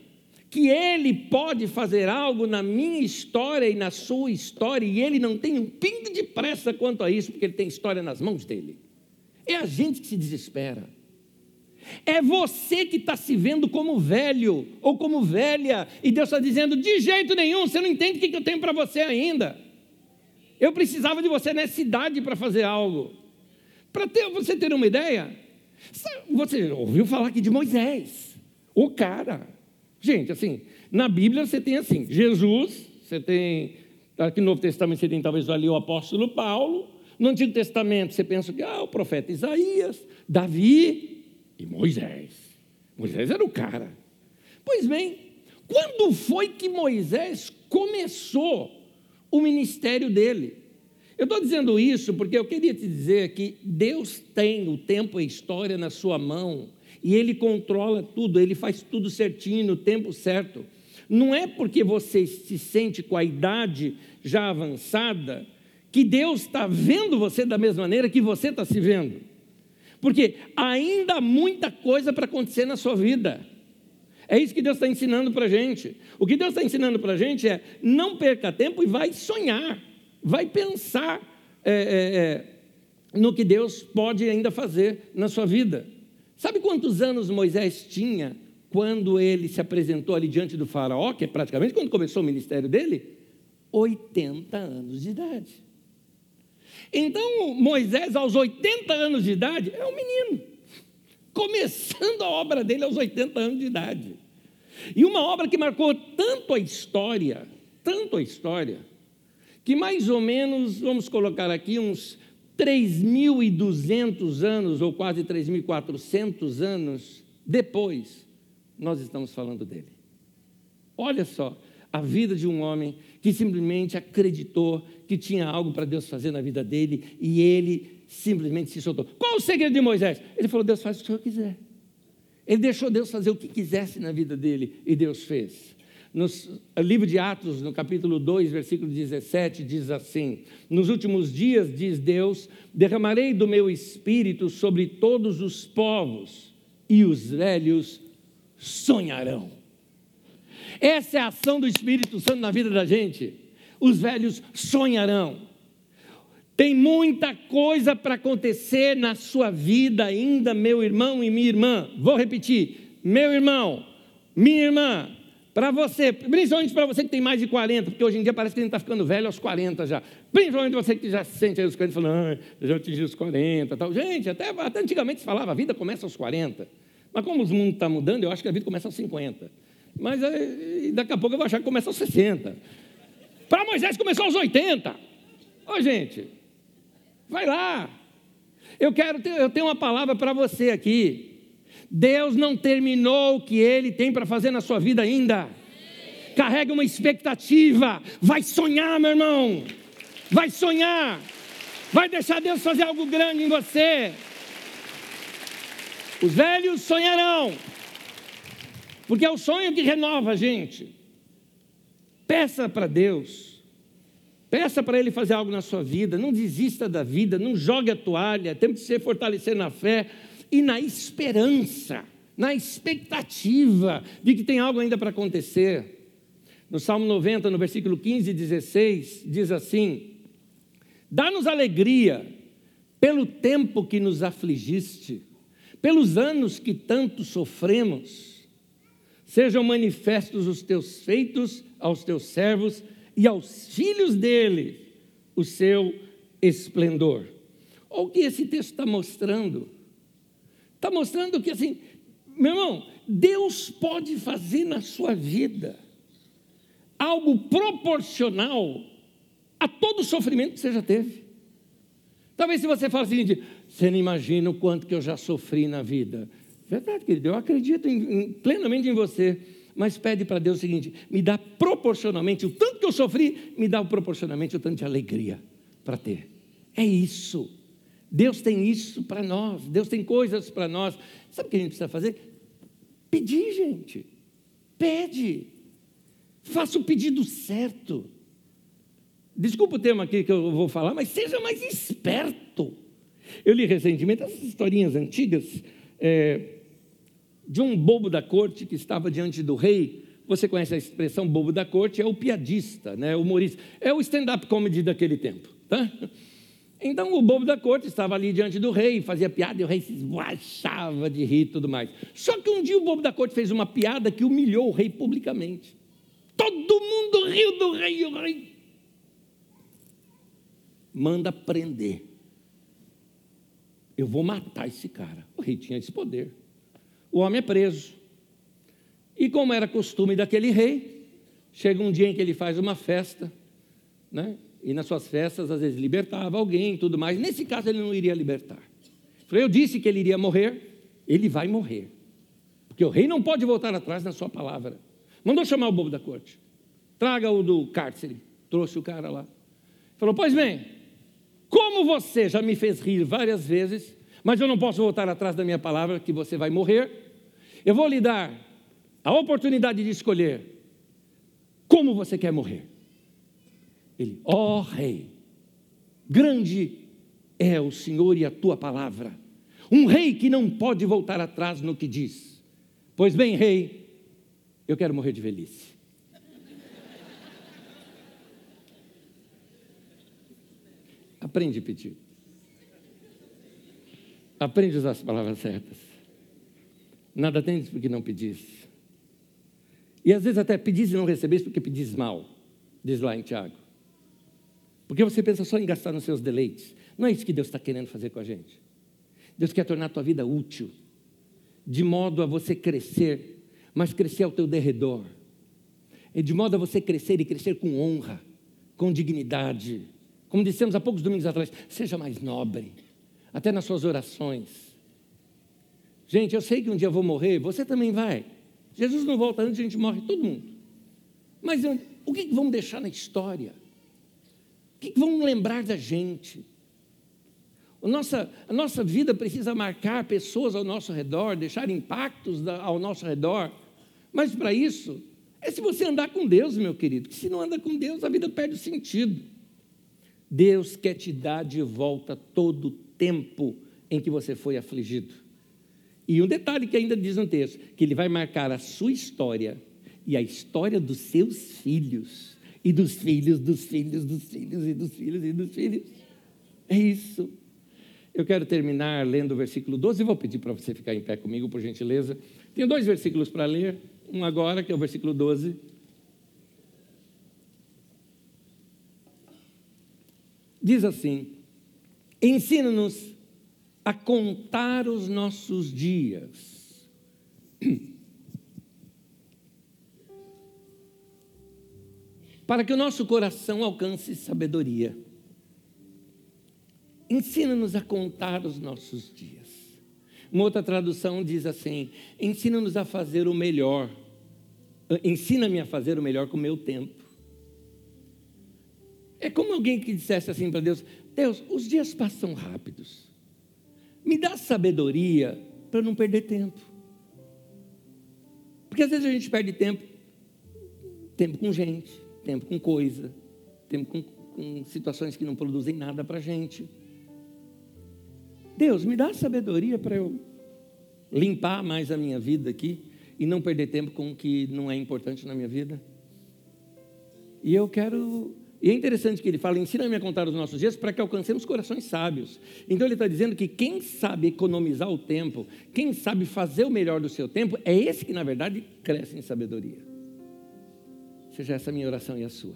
que Ele pode fazer algo na minha história e na sua história, e Ele não tem um pingo de pressa quanto a isso, porque Ele tem história nas mãos dele. É a gente que se desespera. É você que está se vendo como velho ou como velha, e Deus está dizendo: de jeito nenhum, você não entende o que eu tenho para você ainda. Eu precisava de você nessa idade para fazer algo. Para você ter uma ideia, você ouviu falar aqui de Moisés, o cara. Gente, assim, na Bíblia você tem assim: Jesus, você tem, aqui no Novo Testamento você tem talvez ali o apóstolo Paulo, no Antigo Testamento você pensa que ah, o profeta Isaías, Davi, e Moisés. Moisés era o cara. Pois bem, quando foi que Moisés começou o ministério dele? Eu estou dizendo isso porque eu queria te dizer que Deus tem o tempo e a história na sua mão e Ele controla tudo, Ele faz tudo certinho no tempo certo. Não é porque você se sente com a idade já avançada que Deus está vendo você da mesma maneira que você está se vendo. Porque ainda há muita coisa para acontecer na sua vida. É isso que Deus está ensinando para a gente. O que Deus está ensinando para a gente é não perca tempo e vai sonhar, vai pensar é, é, é, no que Deus pode ainda fazer na sua vida. Sabe quantos anos Moisés tinha quando ele se apresentou ali diante do faraó, que é praticamente quando começou o ministério dele? 80 anos de idade. Então, Moisés, aos 80 anos de idade, é um menino, começando a obra dele aos 80 anos de idade. E uma obra que marcou tanto a história, tanto a história, que mais ou menos, vamos colocar aqui, uns 3.200 anos, ou quase 3.400 anos depois, nós estamos falando dele. Olha só, a vida de um homem que simplesmente acreditou que tinha algo para Deus fazer na vida dele e ele simplesmente se soltou. Qual o segredo de Moisés? Ele falou: Deus faz o que o senhor quiser. Ele deixou Deus fazer o que quisesse na vida dele e Deus fez. No livro de Atos, no capítulo 2, versículo 17, diz assim: Nos últimos dias, diz Deus, derramarei do meu espírito sobre todos os povos, e os velhos sonharão. Essa é a ação do Espírito Santo na vida da gente. Os velhos sonharão. Tem muita coisa para acontecer na sua vida ainda, meu irmão e minha irmã. Vou repetir: meu irmão, minha irmã, para você, principalmente para você que tem mais de 40, porque hoje em dia parece que a gente está ficando velho aos 40 já. Principalmente você que já se sente aí os 40, falando, ah, já atingi os 40 tal. Gente, até, até antigamente se falava, a vida começa aos 40. Mas como o mundo está mudando, eu acho que a vida começa aos 50. Mas aí, daqui a pouco eu vou achar que começa aos 60. Para Moisés começou aos 80. Ô gente, vai lá. Eu quero ter, eu tenho uma palavra para você aqui. Deus não terminou o que Ele tem para fazer na sua vida ainda. Carrega uma expectativa. Vai sonhar, meu irmão. Vai sonhar. Vai deixar Deus fazer algo grande em você. Os velhos sonharão. Porque é o sonho que renova a gente. Peça para Deus. Peça para Ele fazer algo na sua vida. Não desista da vida. Não jogue a toalha. Temos que se fortalecer na fé e na esperança, na expectativa de que tem algo ainda para acontecer. No Salmo 90, no versículo 15 e 16, diz assim: Dá-nos alegria pelo tempo que nos afligiste, pelos anos que tanto sofremos Sejam manifestos os teus feitos aos teus servos e aos filhos dele o seu esplendor. Olha o que esse texto está mostrando. Está mostrando que, assim, meu irmão, Deus pode fazer na sua vida algo proporcional a todo o sofrimento que você já teve. Talvez se você fale o seguinte, você não imagina o quanto que eu já sofri na vida. Verdade, querido, eu acredito em, em, plenamente em você, mas pede para Deus o seguinte: me dá proporcionalmente, o tanto que eu sofri, me dá proporcionalmente o tanto de alegria para ter. É isso. Deus tem isso para nós, Deus tem coisas para nós. Sabe o que a gente precisa fazer? Pedir, gente. Pede. Faça o pedido certo. desculpa o tema aqui que eu vou falar, mas seja mais esperto. Eu li recentemente essas historinhas antigas é, de um bobo da corte que estava diante do rei. Você conhece a expressão bobo da corte? É o piadista, né, o humorista. É o stand-up comedy daquele tempo. Tá? Então o bobo da corte estava ali diante do rei, fazia piada e o rei se esguachava de rir e tudo mais. Só que um dia o bobo da corte fez uma piada que humilhou o rei publicamente. Todo mundo riu do rei e o rei manda prender. Eu vou matar esse cara. O rei tinha esse poder. O homem é preso. E como era costume daquele rei, chega um dia em que ele faz uma festa, né? E nas suas festas às vezes libertava alguém tudo mais. Nesse caso ele não iria libertar. Eu disse que ele iria morrer, ele vai morrer. Porque o rei não pode voltar atrás na sua palavra. Mandou chamar o bobo da corte. Traga o do cárcere. Trouxe o cara lá. Falou: Pois bem, como você já me fez rir várias vezes, mas eu não posso voltar atrás da minha palavra, que você vai morrer, eu vou lhe dar a oportunidade de escolher como você quer morrer. Ele, ó oh, rei, grande é o Senhor e a tua palavra. Um rei que não pode voltar atrás no que diz. Pois bem, rei, eu quero morrer de velhice. Aprende a pedir. Aprende a usar as palavras certas. Nada tens porque não pedis. E às vezes até pedis e não recebes porque pedis mal, diz lá em Tiago. Porque você pensa só em gastar nos seus deleites. Não é isso que Deus está querendo fazer com a gente. Deus quer tornar a tua vida útil, de modo a você crescer, mas crescer ao teu derredor. E de modo a você crescer e crescer com honra, com dignidade. Como dissemos há poucos domingos atrás, seja mais nobre, até nas suas orações. Gente, eu sei que um dia eu vou morrer, você também vai. Jesus não volta antes, a gente morre todo mundo. Mas o que vamos deixar na história? O que vão lembrar da gente? A nossa, a nossa vida precisa marcar pessoas ao nosso redor, deixar impactos ao nosso redor. Mas para isso, é se você andar com Deus, meu querido. Que se não anda com Deus, a vida perde o sentido. Deus quer te dar de volta todo o tempo em que você foi afligido. E um detalhe que ainda diz no texto: que Ele vai marcar a sua história e a história dos seus filhos e dos filhos, dos filhos, dos filhos e dos filhos e dos filhos. É isso. Eu quero terminar lendo o versículo 12 e vou pedir para você ficar em pé comigo, por gentileza. Tenho dois versículos para ler, um agora, que é o versículo 12. Diz assim: Ensina-nos a contar os nossos dias para que o nosso coração alcance sabedoria. Ensina-nos a contar os nossos dias. Uma outra tradução diz assim: ensina-nos a fazer o melhor. Ensina-me a fazer o melhor com o meu tempo. É como alguém que dissesse assim para Deus: Deus, os dias passam rápidos. Me dá sabedoria para não perder tempo. Porque às vezes a gente perde tempo, tempo com gente, tempo com coisa, tempo com, com situações que não produzem nada para a gente. Deus, me dá sabedoria para eu limpar mais a minha vida aqui e não perder tempo com o que não é importante na minha vida. E eu quero. E é interessante que ele fala: ensina-me a contar os nossos dias para que alcancemos corações sábios. Então ele está dizendo que quem sabe economizar o tempo, quem sabe fazer o melhor do seu tempo, é esse que, na verdade, cresce em sabedoria. Seja essa a minha oração e a sua.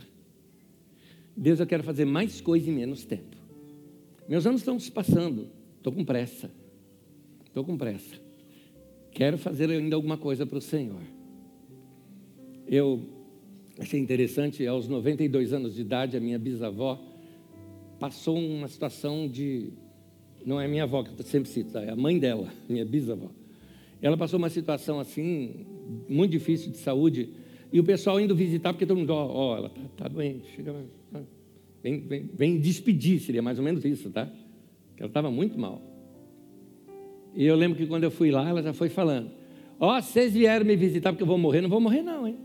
Deus, eu quero fazer mais coisa em menos tempo. Meus anos estão se passando, estou com pressa. Estou com pressa. Quero fazer ainda alguma coisa para o Senhor. Eu achei interessante, aos 92 anos de idade, a minha bisavó passou uma situação de. Não é minha avó, que eu sempre cito, é a mãe dela, minha bisavó. Ela passou uma situação assim, muito difícil de saúde e o pessoal indo visitar, porque todo mundo, ó, ela está tá doente, chega, vem, vem, vem despedir, seria mais ou menos isso, tá? Que ela estava muito mal. E eu lembro que quando eu fui lá, ela já foi falando: Ó, oh, vocês vieram me visitar porque eu vou morrer, não vou morrer, não, hein?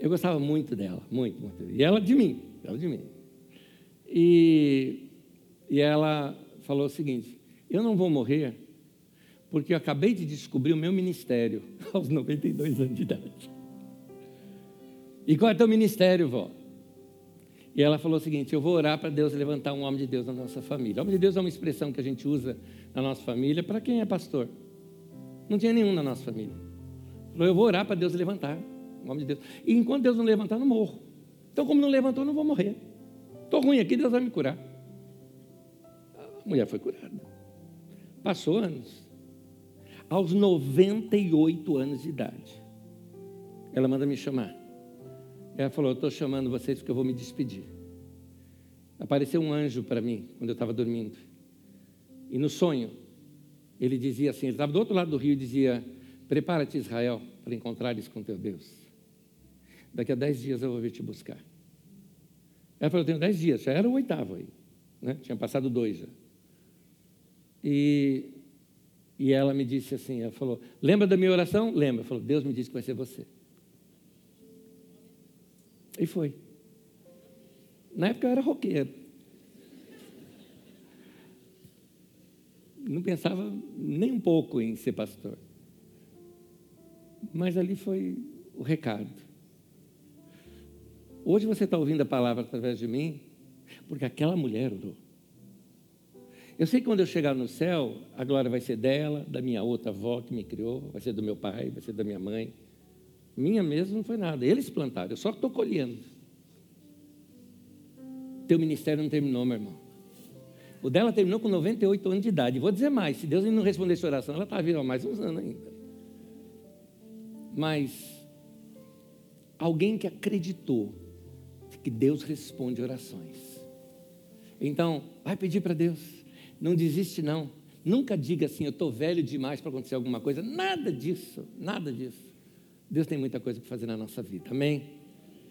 Eu gostava muito dela, muito, muito. E ela de mim, ela de mim. E, e ela falou o seguinte: eu não vou morrer porque eu acabei de descobrir o meu ministério aos 92 anos de idade. E qual é o teu ministério, vó? E ela falou o seguinte: Eu vou orar para Deus levantar um homem de Deus na nossa família. Homem de Deus é uma expressão que a gente usa na nossa família para quem é pastor. Não tinha nenhum na nossa família. Falou: Eu vou orar para Deus levantar um homem de Deus. E enquanto Deus não levantar, não morro. Então, como não levantou, eu não vou morrer. Estou ruim aqui, Deus vai me curar. A mulher foi curada. Passou anos aos 98 anos de idade. Ela manda me chamar. Ela falou: Eu estou chamando vocês porque eu vou me despedir. Apareceu um anjo para mim quando eu estava dormindo. E no sonho, ele dizia assim: ele estava do outro lado do rio e dizia: Prepara-te, Israel, para encontrares com teu Deus. Daqui a dez dias eu vou vir te buscar. Ela falou: Eu tenho dez dias, já era o oitavo aí. Né? Tinha passado dois já. E e ela me disse assim, ela falou, lembra da minha oração? Lembra. Ela falou, Deus me disse que vai ser você. E foi. Na época eu era roqueiro. Não pensava nem um pouco em ser pastor. Mas ali foi o recado. Hoje você está ouvindo a palavra através de mim, porque aquela mulher orou. Eu sei que quando eu chegar no céu, a glória vai ser dela, da minha outra avó que me criou, vai ser do meu pai, vai ser da minha mãe. Minha mesmo não foi nada, eles plantaram, eu só estou colhendo. Teu ministério não terminou, meu irmão. O dela terminou com 98 anos de idade. Vou dizer mais: se Deus não respondesse a oração, ela está viva mais uns anos ainda. Mas alguém que acreditou que Deus responde orações. Então, vai pedir para Deus. Não desiste, não. Nunca diga assim, eu estou velho demais para acontecer alguma coisa. Nada disso, nada disso. Deus tem muita coisa para fazer na nossa vida. Amém?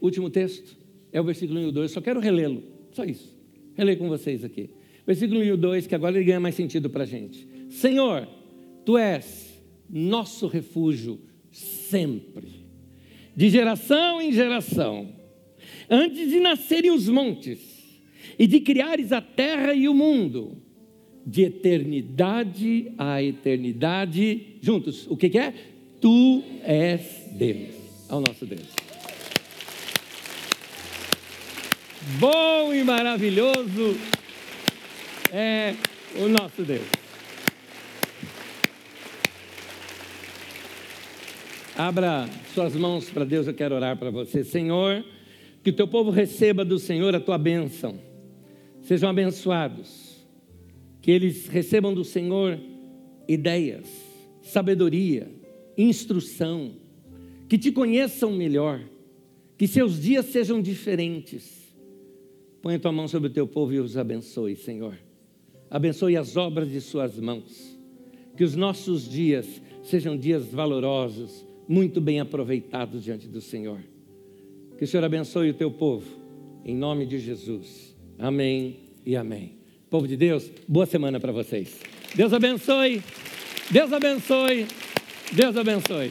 Último texto é o versículo 1 e 2. Só quero relê-lo. Só isso. Releio com vocês aqui. Versículo 1 e 2, que agora ele ganha mais sentido para a gente. Senhor, Tu és nosso refúgio sempre, de geração em geração. Antes de nascerem os montes e de criares a terra e o mundo, de eternidade a eternidade, juntos, o que, que é? Tu és Deus, ao nosso Deus. Bom e maravilhoso é o nosso Deus. Abra suas mãos para Deus, eu quero orar para você. Senhor, que o teu povo receba do Senhor a tua bênção. Sejam abençoados que eles recebam do Senhor ideias, sabedoria, instrução, que te conheçam melhor, que seus dias sejam diferentes. Põe a tua mão sobre o teu povo e os abençoe, Senhor. Abençoe as obras de suas mãos. Que os nossos dias sejam dias valorosos, muito bem aproveitados diante do Senhor. Que o Senhor abençoe o teu povo, em nome de Jesus. Amém e amém. Povo de Deus, boa semana para vocês. Deus abençoe. Deus abençoe. Deus abençoe.